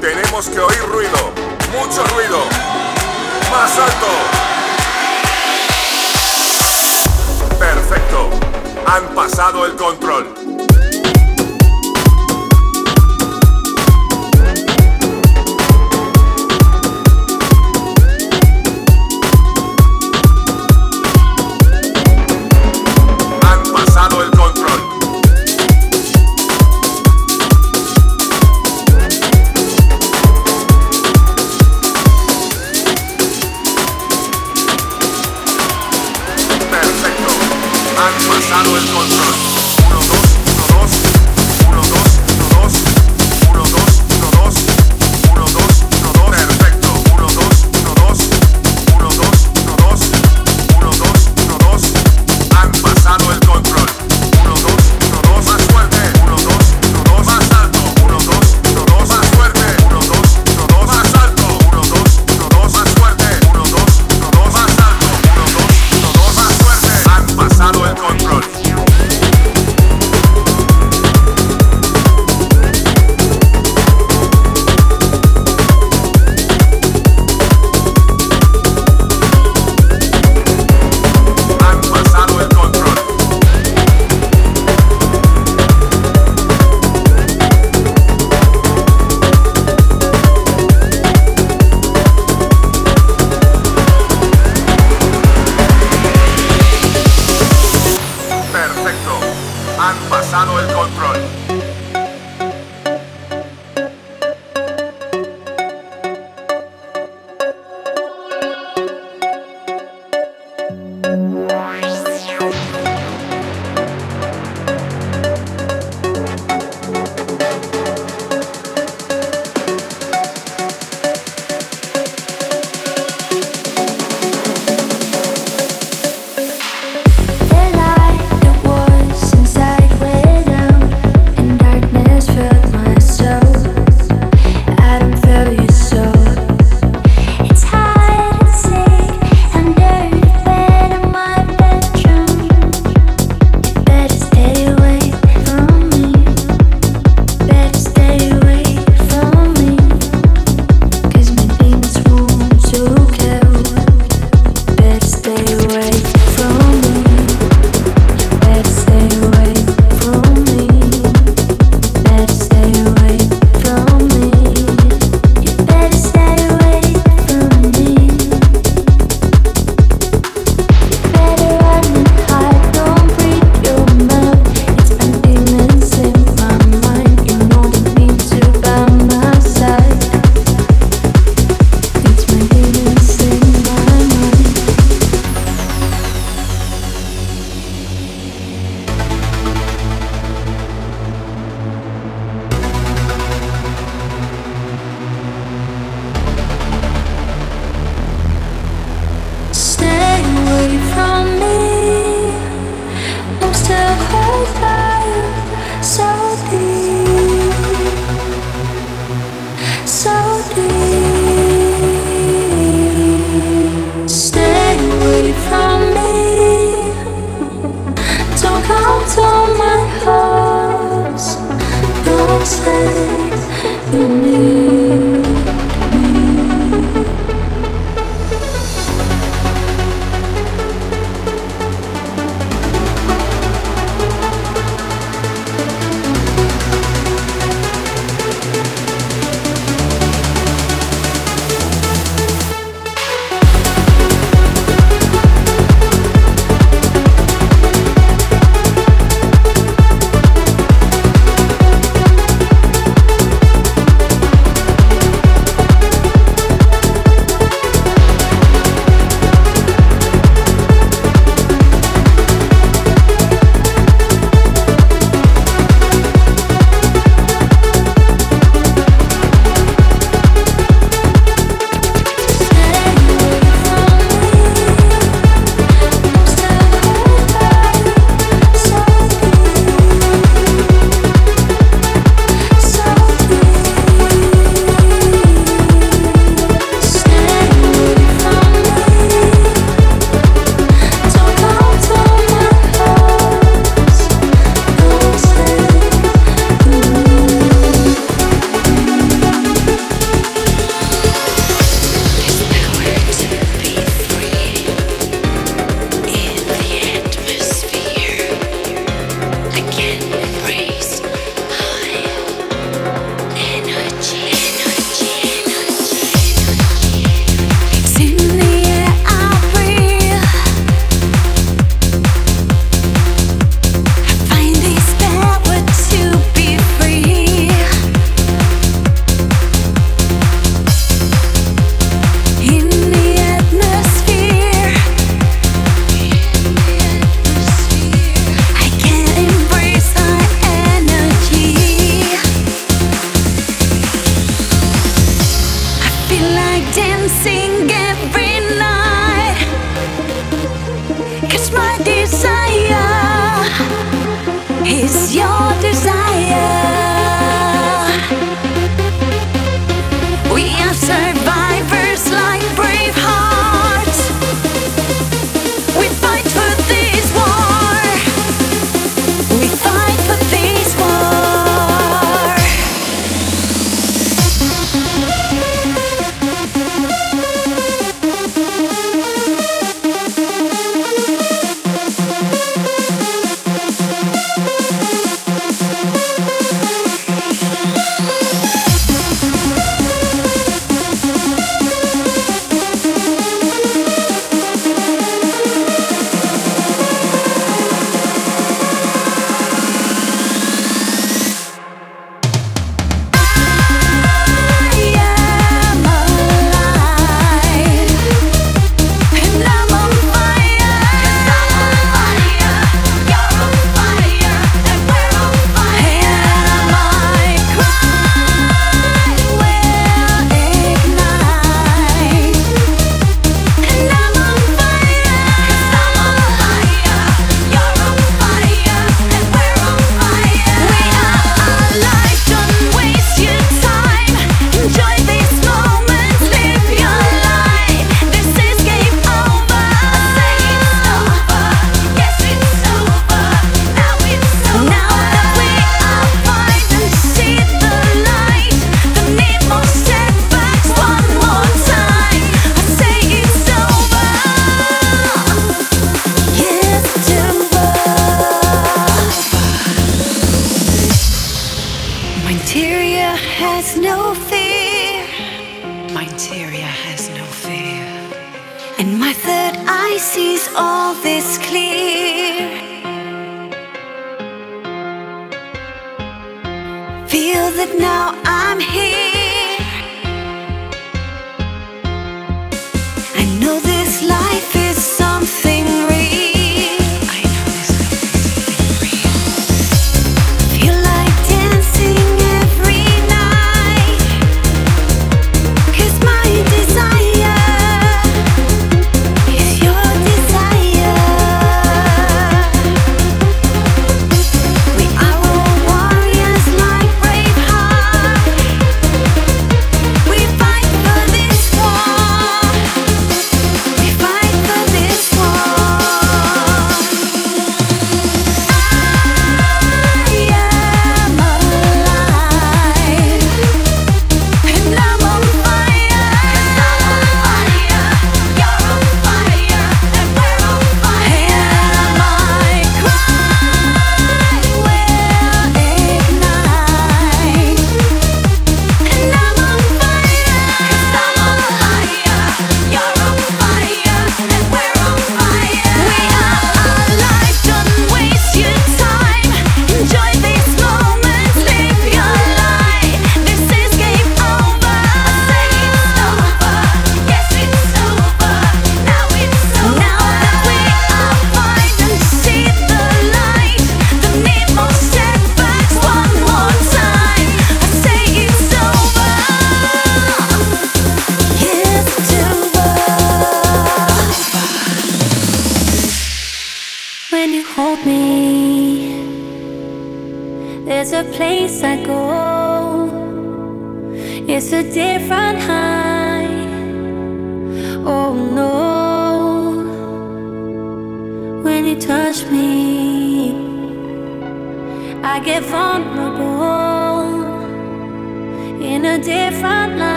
tenemos que oír ruido. Mucho ruido. Más alto. Perfecto. Han pasado el control. Han pasado el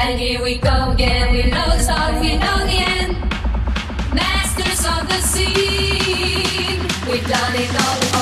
And here we go again, we know the start, we know the end. Masters of the scene, we've done it all.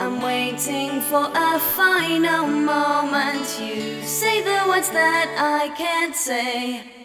I'm waiting for a final moment. You say the words that I can't say.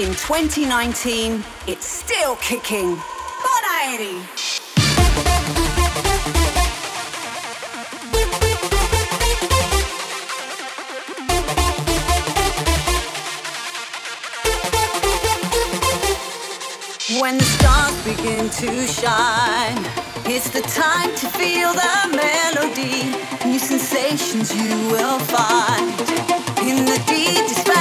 In 2019, it's still kicking. Eddie! When the stars begin to shine, it's the time to feel the melody. New sensations you will find in the deepest factor.